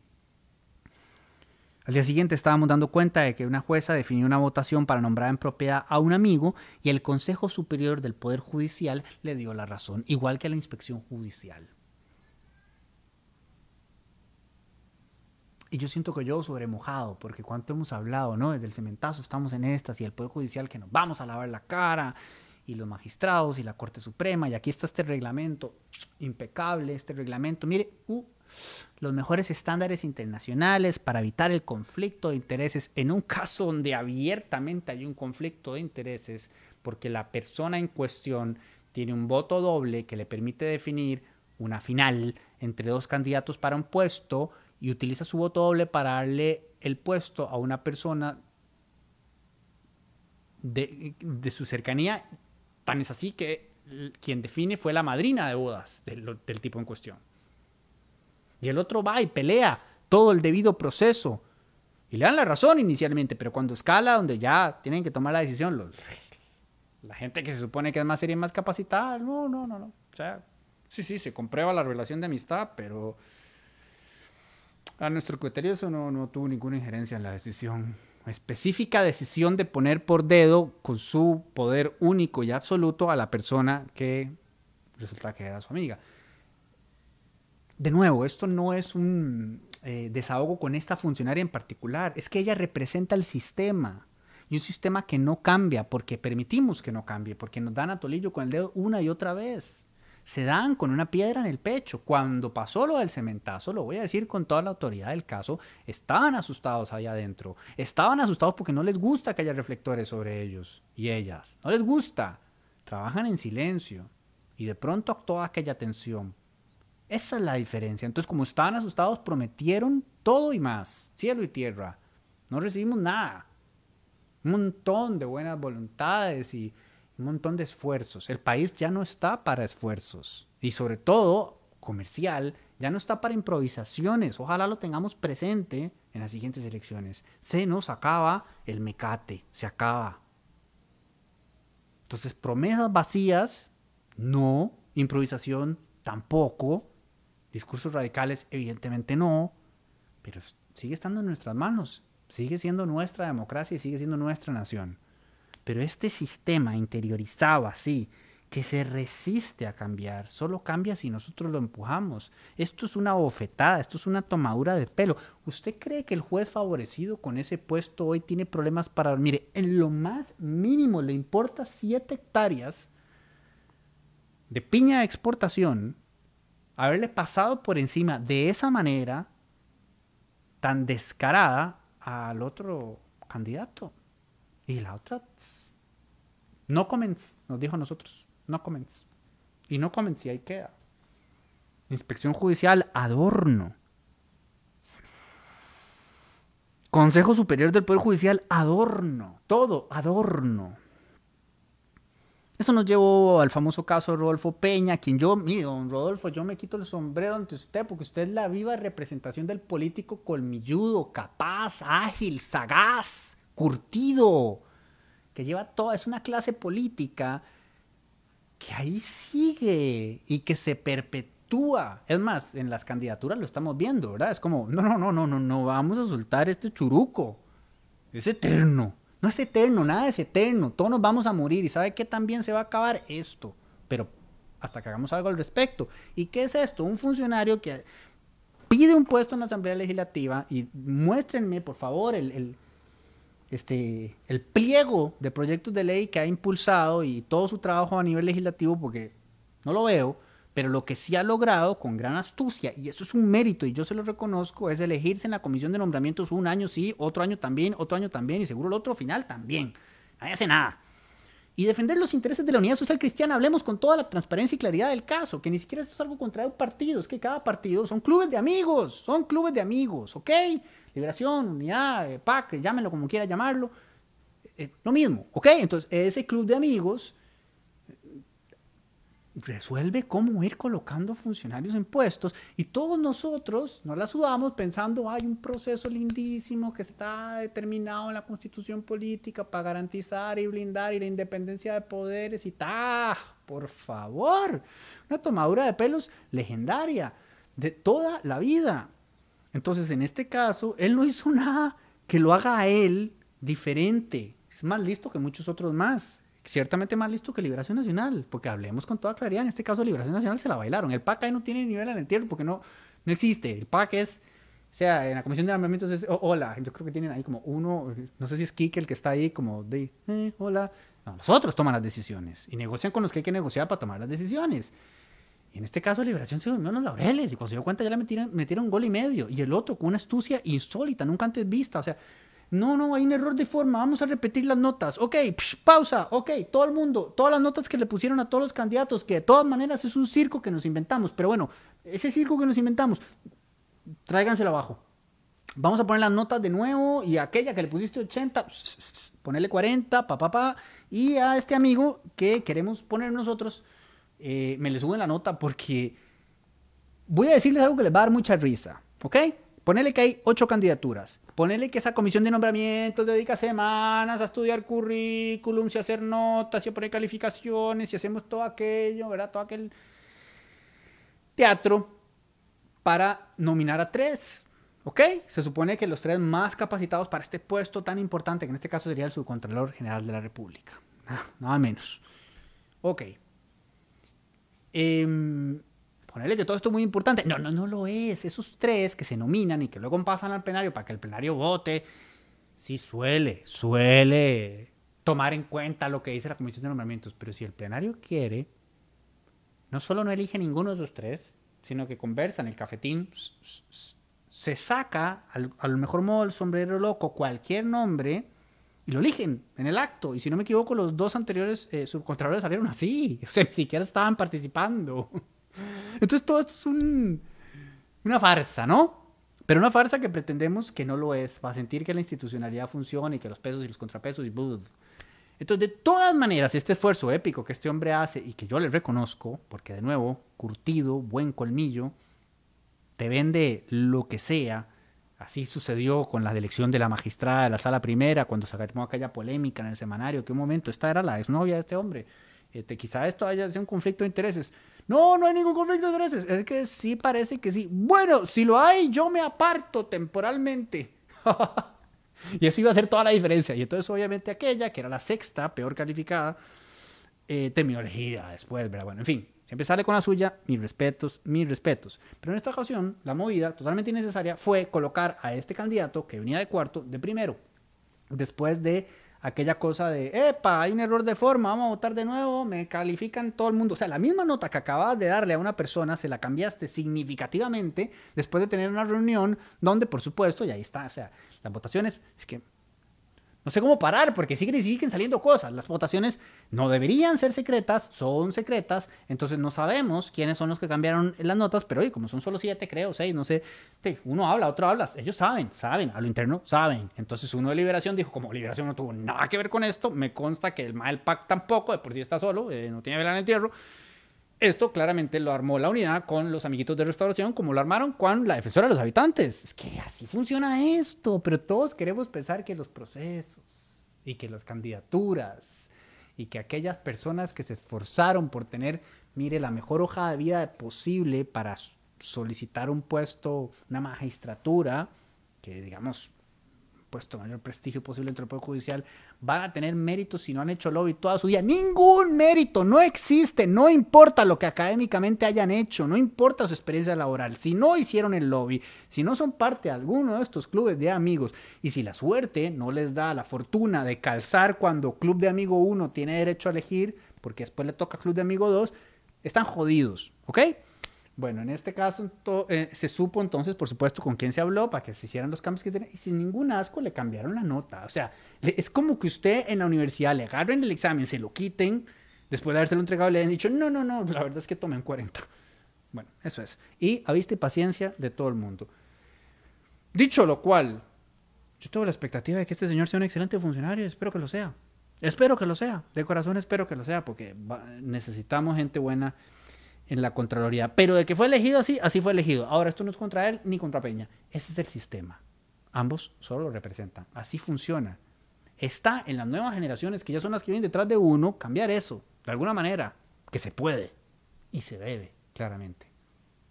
Al día siguiente estábamos dando cuenta de que una jueza definió una votación para nombrar en propiedad a un amigo y el Consejo Superior del Poder Judicial le dio la razón, igual que a la inspección judicial. Y yo siento que yo sobremojado, porque cuánto hemos hablado, ¿no? Desde el cementazo estamos en estas y el Poder Judicial que nos vamos a lavar la cara y los magistrados y la Corte Suprema y aquí está este reglamento impecable, este reglamento. Mire, uh, los mejores estándares internacionales para evitar el conflicto de intereses en un caso donde abiertamente hay un conflicto de intereses porque la persona en cuestión tiene un voto doble que le permite definir una final entre dos candidatos para un puesto y utiliza su voto doble para darle el puesto a una persona de, su cercanía, tan es así que quien define fue la madrina de bodas del, tipo en cuestión. Y el otro va y pelea todo el debido proceso. Y le dan la razón inicialmente, pero cuando escala, donde ya tienen que tomar la decisión, los, la gente que se supone que es más seria más capacitada, no, no, no, no. O sea, sí, sí, se comprueba la relación de amistad, pero a nuestro criterio eso no, no tuvo ninguna injerencia en la decisión. Específica decisión de poner por dedo con su poder único y absoluto a la persona que resulta que era su amiga. De nuevo, esto no es un eh, desahogo con esta funcionaria en particular, es que ella representa el sistema. Y un sistema que no cambia porque permitimos que no cambie, porque nos dan a Tolillo con el dedo una y otra vez se dan con una piedra en el pecho. Cuando pasó lo del cementazo, lo voy a decir con toda la autoridad del caso, estaban asustados allá adentro. Estaban asustados porque no les gusta que haya reflectores sobre ellos y ellas. No les gusta. Trabajan en silencio. Y de pronto actuó aquella tensión. Esa es la diferencia. Entonces, como estaban asustados, prometieron todo y más, cielo y tierra. No recibimos nada. Un montón de buenas voluntades y un montón de esfuerzos. El país ya no está para esfuerzos y sobre todo comercial, ya no está para improvisaciones. Ojalá lo tengamos presente en las siguientes elecciones. Se nos acaba el mecate, se acaba. Entonces, promesas vacías, no. Improvisación, tampoco. Discursos radicales, evidentemente no. Pero sigue estando en nuestras manos. Sigue siendo nuestra democracia y sigue siendo nuestra nación. Pero este sistema interiorizado así, que se resiste a cambiar, solo cambia si nosotros lo empujamos. Esto es una bofetada, esto es una tomadura de pelo. ¿Usted cree que el juez favorecido con ese puesto hoy tiene problemas para dormir? En lo más mínimo le importa 7 hectáreas de piña de exportación, haberle pasado por encima de esa manera tan descarada al otro candidato. Y la otra no comments, nos dijo a nosotros. No comments. Y no comments y ahí queda. Inspección judicial, adorno. Consejo Superior del Poder Judicial, adorno. Todo, adorno. Eso nos llevó al famoso caso de Rodolfo Peña, quien yo, mire, don Rodolfo, yo me quito el sombrero ante usted porque usted es la viva representación del político colmilludo, capaz, ágil, sagaz, curtido, que lleva toda, es una clase política que ahí sigue y que se perpetúa. Es más, en las candidaturas lo estamos viendo, ¿verdad? Es como, no, no, no, no, no, no, vamos a soltar este churuco. Es eterno. No es eterno, nada es eterno. Todos nos vamos a morir. ¿Y sabe qué también se va a acabar? Esto. Pero hasta que hagamos algo al respecto. ¿Y qué es esto? Un funcionario que pide un puesto en la Asamblea Legislativa y muéstrenme, por favor, el este, el pliego de proyectos de ley que ha impulsado y todo su trabajo a nivel legislativo, porque no lo veo, pero lo que sí ha logrado con gran astucia, y eso es un mérito y yo se lo reconozco, es elegirse en la comisión de nombramientos un año sí, otro año también, otro año también y seguro el otro final también. Nadie hace nada. Y defender los intereses de la unidad social cristiana, hablemos con toda la transparencia y claridad del caso, que ni siquiera esto es algo contra un partido, es que cada partido son clubes de amigos, son clubes de amigos, ¿ok? Liberación, unidad, eh, PAC, llámenlo como quiera llamarlo, eh, lo mismo, ¿ok? Entonces, ese club de amigos resuelve cómo ir colocando funcionarios en puestos y todos nosotros nos la sudamos pensando hay un proceso lindísimo que está determinado en la constitución política para garantizar y blindar y la independencia de poderes y ta, por favor, una tomadura de pelos legendaria de toda la vida. Entonces, en este caso, él no hizo nada que lo haga a él diferente. Es más listo que muchos otros más ciertamente más listo que Liberación Nacional, porque hablemos con toda claridad, en este caso Liberación Nacional se la bailaron. El PAC ahí no tiene nivel en el entierro porque no, no existe. El PAC es, o sea, en la Comisión de Armamentos es, hola, yo creo que tienen ahí como uno, no sé si es Kike el que está ahí como de, eh, hola. No, nosotros toman las decisiones y negocian con los que hay que negociar para tomar las decisiones. Y en este caso, Liberación se durmió en los laureles y cuando se dio cuenta ya le metieron, metieron un gol y medio. Y el otro con una astucia insólita, nunca antes vista. O sea, no, no, hay un error de forma. Vamos a repetir las notas. Ok, pausa. Ok, todo el mundo, todas las notas que le pusieron a todos los candidatos, que de todas maneras es un circo que nos inventamos. Pero bueno, ese circo que nos inventamos, tráiganselo abajo. Vamos a poner las notas de nuevo y aquella que le pusiste 80, ponerle 40, pa, pa, pa. Y a este amigo que queremos poner nosotros, eh, me le suben la nota porque voy a decirles algo que les va a dar mucha risa. ¿Ok? Ponele que hay ocho candidaturas. Ponele que esa comisión de nombramientos dedica semanas a estudiar currículums y hacer notas y a poner calificaciones y hacemos todo aquello, ¿verdad? Todo aquel teatro para nominar a tres. ¿Ok? Se supone que los tres más capacitados para este puesto tan importante, que en este caso sería el subcontralor general de la República. Nada menos. Ok. Eh, ponerle que todo esto es muy importante. No, no, no lo es. Esos tres que se nominan y que luego pasan al plenario para que el plenario vote, sí suele, suele tomar en cuenta lo que dice la Comisión de Nombramientos. Pero si el plenario quiere, no solo no elige ninguno de esos tres, sino que conversa en el cafetín, se saca al, al mejor modo el sombrero loco cualquier nombre y lo eligen en el acto. Y si no me equivoco, los dos anteriores eh, salieron así. O sea, ni siquiera estaban participando. Entonces todo esto es una farsa, ¿no? Pero una farsa que pretendemos que no lo es, para sentir que la institucionalidad funciona y que los pesos y los contrapesos y... Entonces, de todas maneras, este esfuerzo épico que este hombre hace y que yo le reconozco, porque de nuevo, curtido, buen colmillo, te vende lo que sea. Así sucedió con la elección de la magistrada de la sala primera, cuando se armó aquella polémica en el semanario, que un momento esta era la exnovia de este hombre. Este, quizá esto haya sido un conflicto de intereses. No, no hay ningún conflicto de intereses. Es que sí parece que sí. Bueno, si lo hay, yo me aparto temporalmente. y eso iba a hacer toda la diferencia. Y entonces, obviamente, aquella, que era la sexta, peor calificada, eh, terminó elegida después, ¿verdad? Bueno, en fin, siempre sale con la suya, mis respetos, mis respetos. Pero en esta ocasión, la movida, totalmente innecesaria, fue colocar a este candidato que venía de cuarto, de primero. Después de aquella cosa de, epa, hay un error de forma, vamos a votar de nuevo, me califican todo el mundo. O sea, la misma nota que acabas de darle a una persona, se la cambiaste significativamente después de tener una reunión donde, por supuesto, y ahí está, o sea, las votaciones, es que no sé cómo parar porque siguen siguen saliendo cosas. Las votaciones no deberían ser secretas, son secretas, entonces no sabemos quiénes son los que cambiaron las notas, pero hoy como son solo siete, creo, seis, no sé, uno habla, otro habla, ellos saben, saben, a lo interno saben. Entonces uno de Liberación dijo, como Liberación no tuvo nada que ver con esto, me consta que el Mal Pack tampoco, de por sí está solo, eh, no tiene vela en el entierro. Esto claramente lo armó la unidad con los amiguitos de restauración, como lo armaron con la defensora de los habitantes. Es que así funciona esto, pero todos queremos pensar que los procesos y que las candidaturas y que aquellas personas que se esforzaron por tener, mire, la mejor hoja de vida posible para solicitar un puesto, una magistratura, que digamos puesto mayor prestigio posible dentro del Poder Judicial, van a tener méritos si no han hecho lobby toda su vida. Ningún mérito, no existe, no importa lo que académicamente hayan hecho, no importa su experiencia laboral, si no hicieron el lobby, si no son parte de alguno de estos clubes de amigos y si la suerte no les da la fortuna de calzar cuando Club de Amigo 1 tiene derecho a elegir, porque después le toca Club de Amigo 2, están jodidos, ¿ok? Bueno, en este caso eh, se supo entonces, por supuesto, con quién se habló para que se hicieran los cambios que tenía y sin ningún asco le cambiaron la nota. O sea, es como que usted en la universidad le agarren el examen, se lo quiten, después de habérselo entregado le han dicho, no, no, no, la verdad es que tomen 40. Bueno, eso es. Y a vista y paciencia de todo el mundo. Dicho lo cual, yo tengo la expectativa de que este señor sea un excelente funcionario, espero que lo sea. Espero que lo sea, de corazón espero que lo sea, porque necesitamos gente buena en la Contraloría. Pero de que fue elegido así, así fue elegido. Ahora, esto no es contra él ni contra Peña. Ese es el sistema. Ambos solo lo representan. Así funciona. Está en las nuevas generaciones, que ya son las que vienen detrás de uno, cambiar eso, de alguna manera, que se puede y se debe, claramente.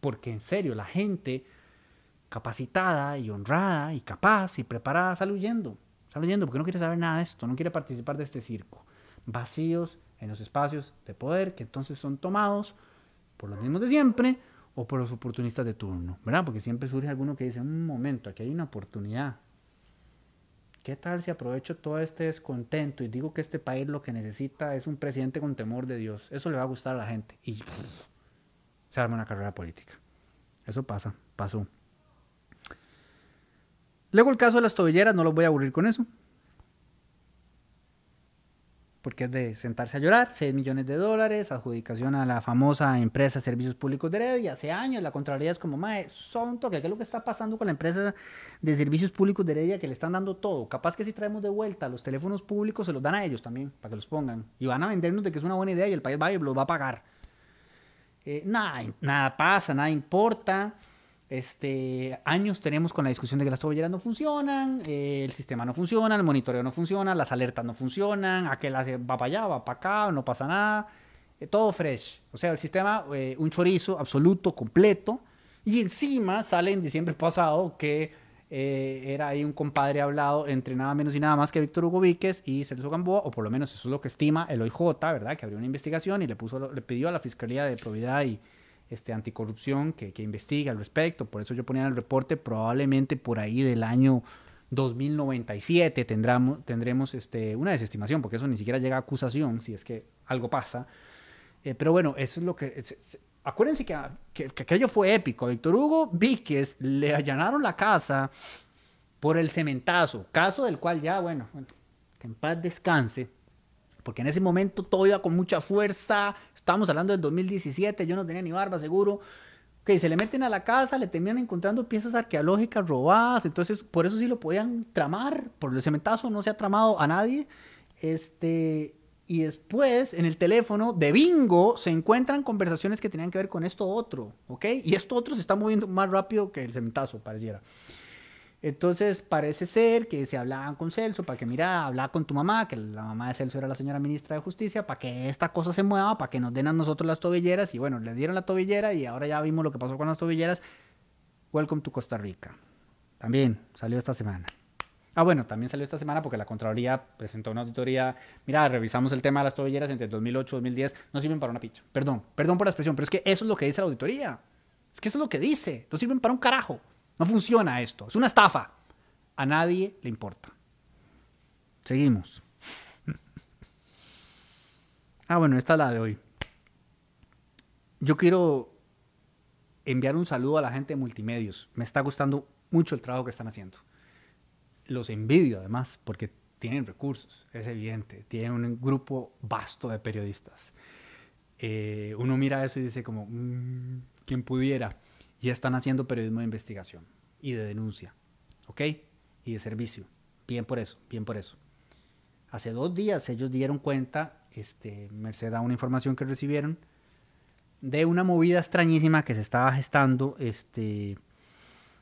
Porque en serio, la gente capacitada y honrada y capaz y preparada sale huyendo. Sale huyendo porque no quiere saber nada de esto, no quiere participar de este circo. Vacíos en los espacios de poder que entonces son tomados por los mismos de siempre o por los oportunistas de turno, ¿verdad? Porque siempre surge alguno que dice, un momento, aquí hay una oportunidad. ¿Qué tal si aprovecho todo este descontento y digo que este país lo que necesita es un presidente con temor de Dios? Eso le va a gustar a la gente. Y se arma una carrera política. Eso pasa, pasó. Luego el caso de las tobilleras, no los voy a aburrir con eso porque es de sentarse a llorar, 6 millones de dólares, adjudicación a la famosa empresa Servicios Públicos de Heredia, hace años la Contraloría es como, mae, son toque, ¿qué es lo que está pasando con la empresa de Servicios Públicos de Heredia que le están dando todo? Capaz que si traemos de vuelta los teléfonos públicos, se los dan a ellos también, para que los pongan, y van a vendernos de que es una buena idea y el país va y los va a pagar. Eh, nada, nada pasa, nada importa. Este, años tenemos con la discusión de que las tobilleras no funcionan, eh, el sistema no funciona, el monitoreo no funciona, las alertas no funcionan, aquel va para allá, va para acá, no pasa nada, eh, todo fresh. O sea, el sistema, eh, un chorizo absoluto, completo. Y encima sale en diciembre pasado que era ahí un compadre hablado entre nada menos y nada más que Víctor Hugo Víquez y Celso Gamboa, o por lo menos eso es lo que estima el OIJ, ¿verdad? Que abrió una investigación y le, puso, le pidió a la Fiscalía de Probidad y este, anticorrupción que, que investiga al respecto. Por eso yo ponía en el reporte, probablemente por ahí del año 2097 tendremos, tendremos este, una desestimación, porque eso ni siquiera llega a acusación, si es que algo pasa. Eh, pero bueno, eso es lo que... acuérdense que, que, que, aquello fue épico. Víctor Hugo Víquez le allanaron la casa por el cementazo, caso del cual ya, bueno, que en paz descanse, porque en ese momento todo iba con mucha fuerza, Estamos hablando del 2017, yo no tenía ni barba seguro. Que se le meten a la casa, le terminan encontrando piezas arqueológicas robadas, entonces por eso sí lo podían tramar, por el cementazo no se ha tramado a nadie. Este, y después en el teléfono de bingo se encuentran conversaciones que tenían que ver con esto otro, ¿ok? Y esto otro se está moviendo más rápido que el cementazo, pareciera. Entonces parece ser que se hablaban con Celso para que, mira, habla con tu mamá, que la mamá de Celso era la señora ministra de Justicia, para que esta cosa se mueva, para que nos den a nosotros las tobilleras. Y bueno, le dieron la tobillera y ahora ya vimos lo que pasó con las tobilleras. Welcome to Costa Rica. También salió esta semana. Ah, bueno, también salió esta semana porque la Contraloría presentó una auditoría. Mira, revisamos el tema de las tobilleras entre 2008 y 2010. No sirven para una picha. Perdón, perdón por la expresión, pero es que eso es lo que dice la auditoría. Es que eso es lo que dice. No sirven para un carajo. No funciona esto. Es una estafa. A nadie le importa. Seguimos. Ah, bueno, esta es la de hoy. Yo quiero enviar un saludo a la gente de multimedios. Me está gustando mucho el trabajo que están haciendo. Los envidio además porque tienen recursos, es evidente. Tienen un grupo vasto de periodistas. Eh, uno mira eso y dice como, mm, ¿quién pudiera? Y están haciendo periodismo de investigación y de denuncia, ¿ok? Y de servicio. Bien por eso, bien por eso. Hace dos días ellos dieron cuenta, este, merced a una información que recibieron, de una movida extrañísima que se estaba gestando este,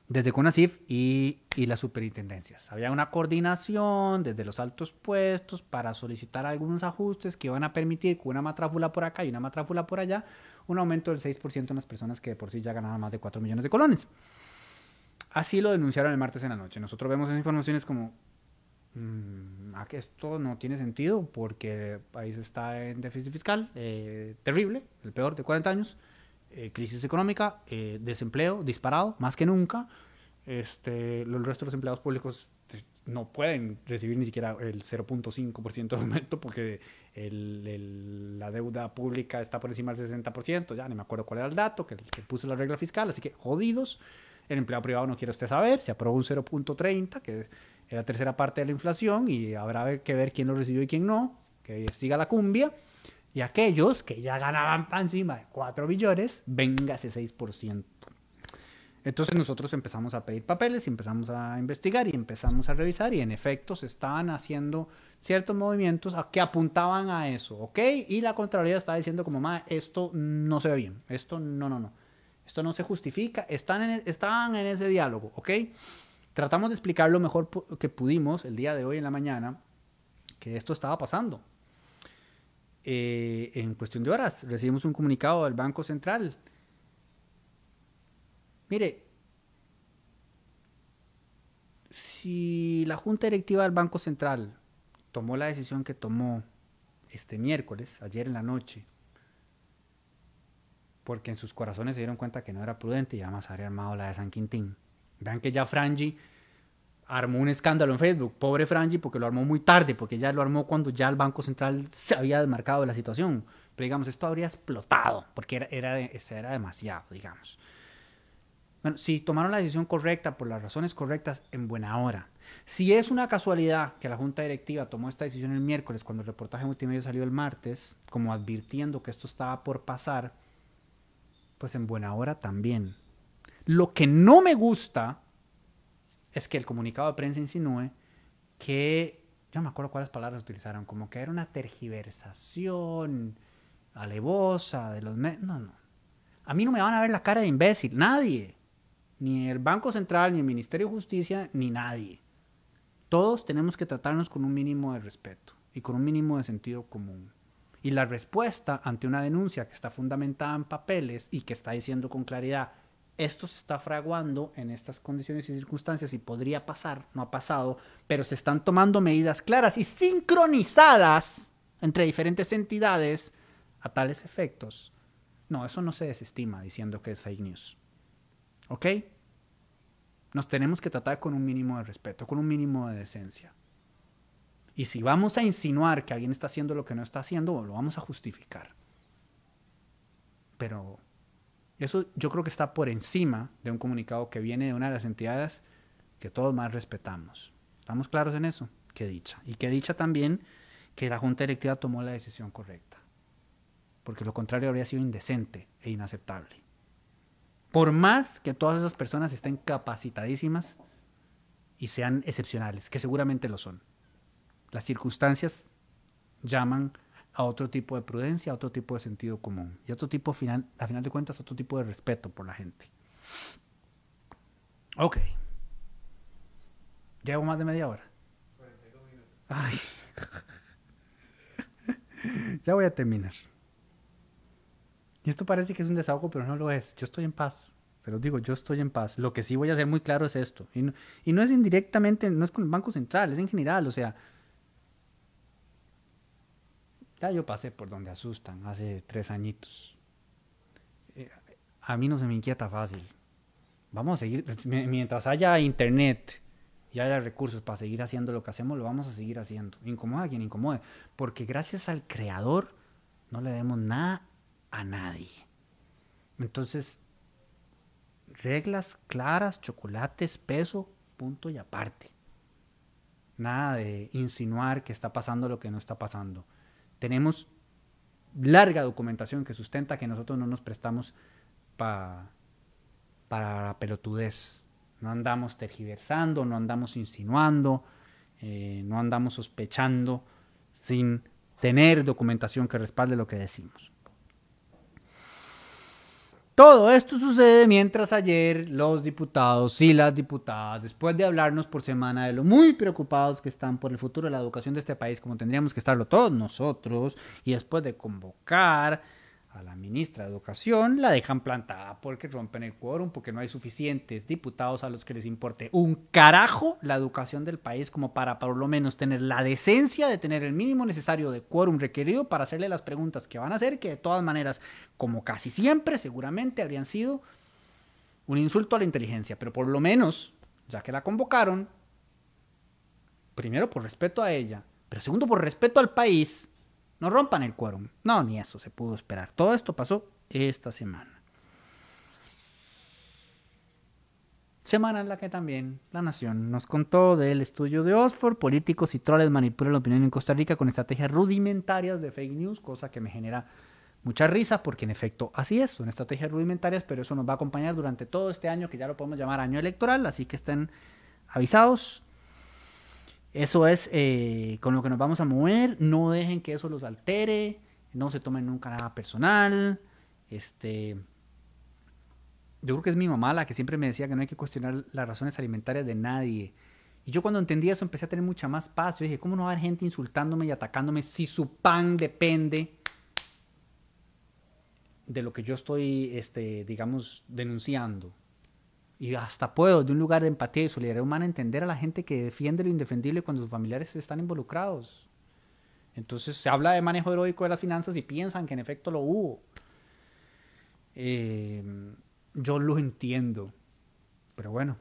desde CONACIF y, y, las superintendencias. Había una coordinación desde los altos puestos para solicitar algunos ajustes que iban a permitir con una matráfula por acá y una matráfula por allá un aumento del 6% en las personas que de por sí ya ganaban más de 4 millones de colones. Así lo denunciaron el martes en la noche. Nosotros vemos esas informaciones como, mmm, que esto no tiene sentido porque el país está en déficit fiscal eh, terrible, el peor de 40 años, eh, crisis económica, eh, desempleo disparado, más que nunca. Este, los restos de los empleados públicos no pueden recibir ni siquiera el 0.5% de aumento porque la deuda pública está por encima del 60%, ya ni me acuerdo cuál era el dato que, puso la regla fiscal, así que jodidos. El empleado privado no quiere usted saber, se aprobó un 0.30, que es la tercera parte de la inflación, y habrá que ver quién lo recibió y quién no, que siga la cumbia. Y aquellos que ya ganaban para encima de 4 billones, venga ese 6%. Entonces nosotros empezamos a pedir papeles y empezamos a investigar y empezamos a revisar y en efecto se estaban haciendo ciertos movimientos que apuntaban a eso, ¿ok? Y la Contraloría estaba diciendo como, ma, esto no se ve bien, esto no, no, no, esto no se justifica, están en, estaban en ese diálogo, ¿ok? Tratamos de explicar lo mejor que pudimos el día de hoy en la mañana que esto estaba pasando. Eh, en cuestión de horas recibimos un comunicado del Banco Central Mire, si la Junta Directiva del Banco Central tomó la decisión que tomó este miércoles, ayer en la noche, porque en sus corazones se dieron cuenta que no era prudente y además habría armado la de San Quintín. Vean que ya Frangi armó un escándalo en Facebook. Pobre Frangi porque lo armó muy tarde, porque ya lo armó cuando ya el Banco Central se había desmarcado de la situación. Pero digamos, esto habría explotado, porque era, era, era demasiado, digamos. Bueno, si tomaron la decisión correcta por las razones correctas, en buena hora. Si es una casualidad que la Junta Directiva tomó esta decisión el miércoles, cuando el reportaje multimedia salió el martes, como advirtiendo que esto estaba por pasar, pues en buena hora también. Lo que no me gusta es que el comunicado de prensa insinúe que, yo me acuerdo cuáles palabras utilizaron, como que era una tergiversación alevosa de los... no, no. A mí no me van a ver la cara de imbécil, nadie. Ni el Banco Central, ni el Ministerio de Justicia, ni nadie. Todos tenemos que tratarnos con un mínimo de respeto y con un mínimo de sentido común. Y la respuesta ante una denuncia que está fundamentada en papeles y que está diciendo con claridad, esto se está fraguando en estas condiciones y circunstancias y podría pasar, no ha pasado, pero se están tomando medidas claras y sincronizadas entre diferentes entidades a tales efectos. No, eso no se desestima diciendo que es fake news. ¿Ok? Nos tenemos que tratar con un mínimo de respeto, con un mínimo de decencia. Y si vamos a insinuar que alguien está haciendo lo que no está haciendo, lo vamos a justificar. Pero eso yo creo que está por encima de un comunicado que viene de una de las entidades que todos más respetamos. ¿Estamos claros en eso? Qué dicha. Y qué dicha también que la Junta Directiva tomó la decisión correcta. Porque lo contrario habría sido indecente e inaceptable. Por más que todas esas personas estén capacitadísimas y sean excepcionales, que seguramente lo son. Las circunstancias llaman a otro tipo de prudencia, a otro tipo de sentido común y a otro tipo, final, a final de cuentas, a otro tipo de respeto por la gente. Ok. Llevo más de media hora. Ay. ya voy a terminar. Y esto parece que es un desahogo, pero no lo es. Yo estoy en paz. Pero digo, yo estoy en paz. Lo que sí voy a hacer muy claro es esto. Y no, y no es indirectamente, no es con el Banco Central, es en general. O sea, ya yo pasé por donde asustan hace tres añitos. Eh, a mí no se me inquieta fácil. Vamos a seguir, mientras haya internet y haya recursos para seguir haciendo lo que hacemos, lo vamos a seguir haciendo. Incomoda a quien incomode. Porque gracias al creador no le demos nada a nadie. Entonces, reglas claras, chocolates, peso, punto y aparte. Nada de insinuar que está pasando lo que no está pasando. Tenemos larga documentación que sustenta que nosotros no nos prestamos para la pelotudez. No andamos tergiversando, no andamos insinuando, eh, no andamos sospechando sin tener documentación que respalde lo que decimos. Todo esto sucede mientras ayer los diputados y las diputadas, después de hablarnos por semana de lo muy preocupados que están por el futuro de la educación de este país, como tendríamos que estarlo todos nosotros, y después de convocar a la ministra de Educación, la dejan plantada porque rompen el quórum, porque no hay suficientes diputados a los que les importe un carajo la educación del país como para por lo menos tener la decencia de tener el mínimo necesario de quórum requerido para hacerle las preguntas que van a hacer, que de todas maneras, como casi siempre, seguramente habrían sido un insulto a la inteligencia, pero por lo menos, ya que la convocaron, primero por respeto a ella, pero segundo por respeto al país, no rompan el quórum. No, ni eso se pudo esperar. Todo esto pasó esta semana. Semana en la que también La Nación nos contó del estudio de Oxford, políticos y troles manipulan la opinión en Costa Rica con estrategias rudimentarias de fake news, cosa que me genera mucha risa porque en efecto así es, son estrategias rudimentarias, pero eso nos va a acompañar durante todo este año que ya lo podemos llamar año electoral, así que estén avisados. Eso es eh, con lo que nos vamos a mover, no dejen que eso los altere, no se tomen nunca nada personal. Este, yo creo que es mi mamá la que siempre me decía que no hay que cuestionar las razones alimentarias de nadie. Y yo cuando entendí eso empecé a tener mucha más paz. Yo dije, ¿cómo no va a haber gente insultándome y atacándome si su pan depende de lo que yo estoy, este, digamos, denunciando? Y hasta puedo, de un lugar de empatía y solidaridad humana, entender a la gente que defiende lo indefendible cuando sus familiares están involucrados. Entonces se habla de manejo heroico de las finanzas y piensan que en efecto lo hubo. Eh, yo lo entiendo, pero bueno,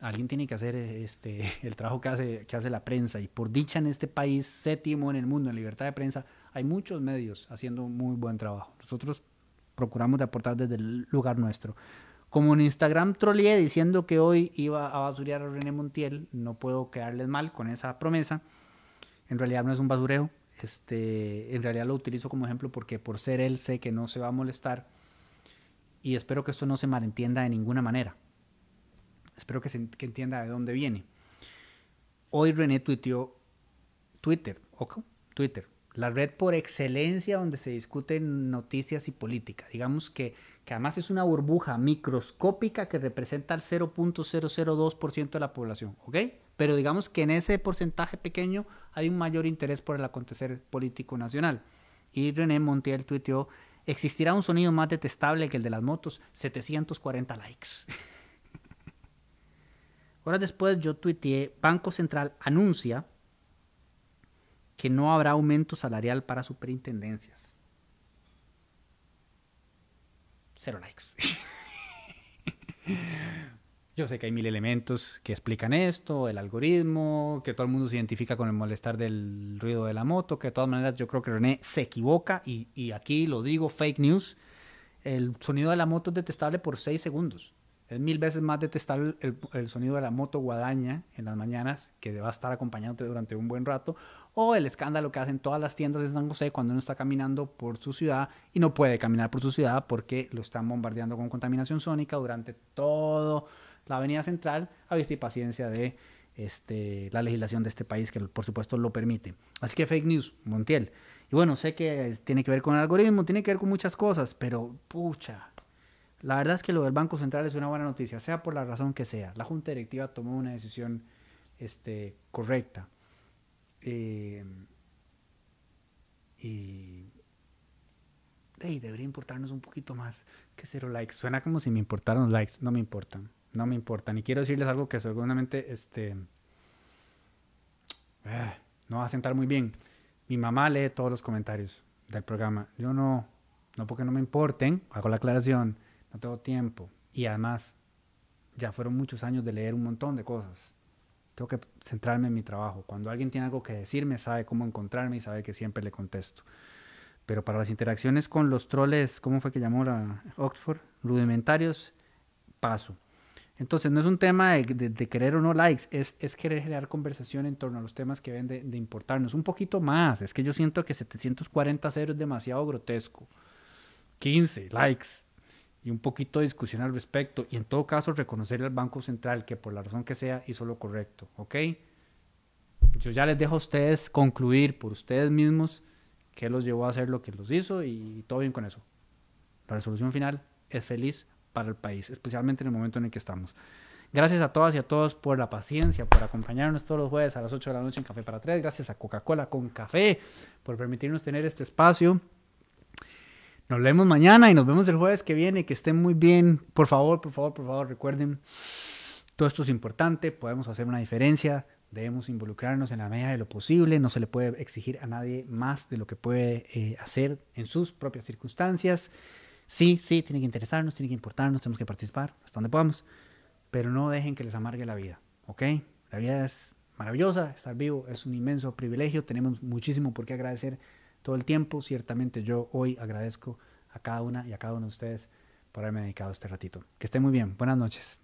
alguien tiene que hacer este, el trabajo que hace, que hace la prensa. Y por dicha en este país séptimo en el mundo en libertad de prensa, hay muchos medios haciendo muy buen trabajo. Nosotros procuramos aportar desde el lugar nuestro. Como en Instagram troleé diciendo que hoy iba a basurear a René Montiel, no puedo quedarles mal con esa promesa. En realidad no es un basureo. Este, en realidad lo utilizo como ejemplo porque por ser él sé que no se va a molestar y espero que esto no se malentienda de ninguna manera. Espero que, se, entienda de dónde viene. Hoy René tuiteó Twitter, ¿ok? Twitter, la red por excelencia donde se discuten noticias y política. Digamos que, que además es una burbuja microscópica que representa el 0.002% de la población, ¿ok? Pero digamos que en ese porcentaje pequeño hay un mayor interés por el acontecer político nacional. Y René Montiel tuiteó ¿Existirá un sonido más detestable que el de las motos? 740 likes. Horas después yo tuiteé, Banco Central anuncia que no habrá aumento salarial para superintendencias. Cero likes. Yo sé que hay mil elementos que explican esto, el algoritmo, que todo el mundo se identifica con el molestar del ruido de la moto, que de todas maneras yo creo que René se equivoca y, y aquí lo digo, fake news, el sonido de la moto es detestable por 6 segundos. Es mil veces más detestable el, sonido de la moto guadaña en las mañanas, que va a estar acompañándote durante un buen rato, o el escándalo que hacen todas las tiendas de San José cuando uno está caminando por su ciudad y no puede caminar por su ciudad porque lo están bombardeando con contaminación sónica durante todo la Avenida Central a vista y paciencia de este, la legislación de este país, que por supuesto lo permite. Así que fake news, Montiel. Y bueno, sé que tiene que ver con el algoritmo, tiene que ver con muchas cosas, pero pucha, la verdad es que lo del Banco Central es una buena noticia, sea por la razón que sea. La Junta Directiva tomó una decisión este, correcta. Eh, y debería importarnos un poquito más que cero likes. Suena como si me importaran likes, no me importan no me importa. Ni quiero decirles algo que seguramente este, eh, no va a sentar muy bien. Mi mamá lee todos los comentarios del programa. Yo no, no porque no me importen, hago la aclaración, no tengo tiempo. Y además, ya fueron muchos años de leer un montón de cosas. Tengo que centrarme en mi trabajo. Cuando alguien tiene algo que decirme, sabe cómo encontrarme y sabe que siempre le contesto. Pero para las interacciones con los troles, ¿cómo fue que llamó la Oxford? Rudimentarios, paso. Entonces, no es un tema de, querer o no likes, es, es, querer generar conversación en torno a los temas que ven de, de, importarnos. Un poquito más, es que yo siento que 740 ceros es demasiado grotesco. 15 likes y un poquito de discusión al respecto. Y en todo caso, reconocer al Banco Central que por la razón que sea hizo lo correcto. ¿Ok? Yo ya les dejo a ustedes concluir por ustedes mismos qué los llevó a hacer lo que los hizo y todo bien con eso. La resolución final es feliz para el país, especialmente en el momento en el que estamos. Gracias a todas y a todos por la paciencia, por acompañarnos todos los jueves a las 8 de la noche en Café para Tres. Gracias a Coca-Cola con Café por permitirnos tener este espacio. Nos vemos mañana y nos vemos el jueves que viene. Que estén muy bien. Por favor, por favor, por favor, recuerden, todo esto es importante. Podemos hacer una diferencia. Debemos involucrarnos en la medida de lo posible. No se le puede exigir a nadie más de lo que puede eh, hacer en sus propias circunstancias. Sí, sí, tiene que interesarnos, tiene que importarnos, tenemos que participar hasta donde podamos, pero no dejen que les amargue la vida, ¿ok? La vida es maravillosa, estar vivo es un inmenso privilegio, tenemos muchísimo por qué agradecer todo el tiempo, ciertamente yo hoy agradezco a cada una y a cada uno de ustedes por haberme dedicado este ratito. Que estén muy bien, buenas noches.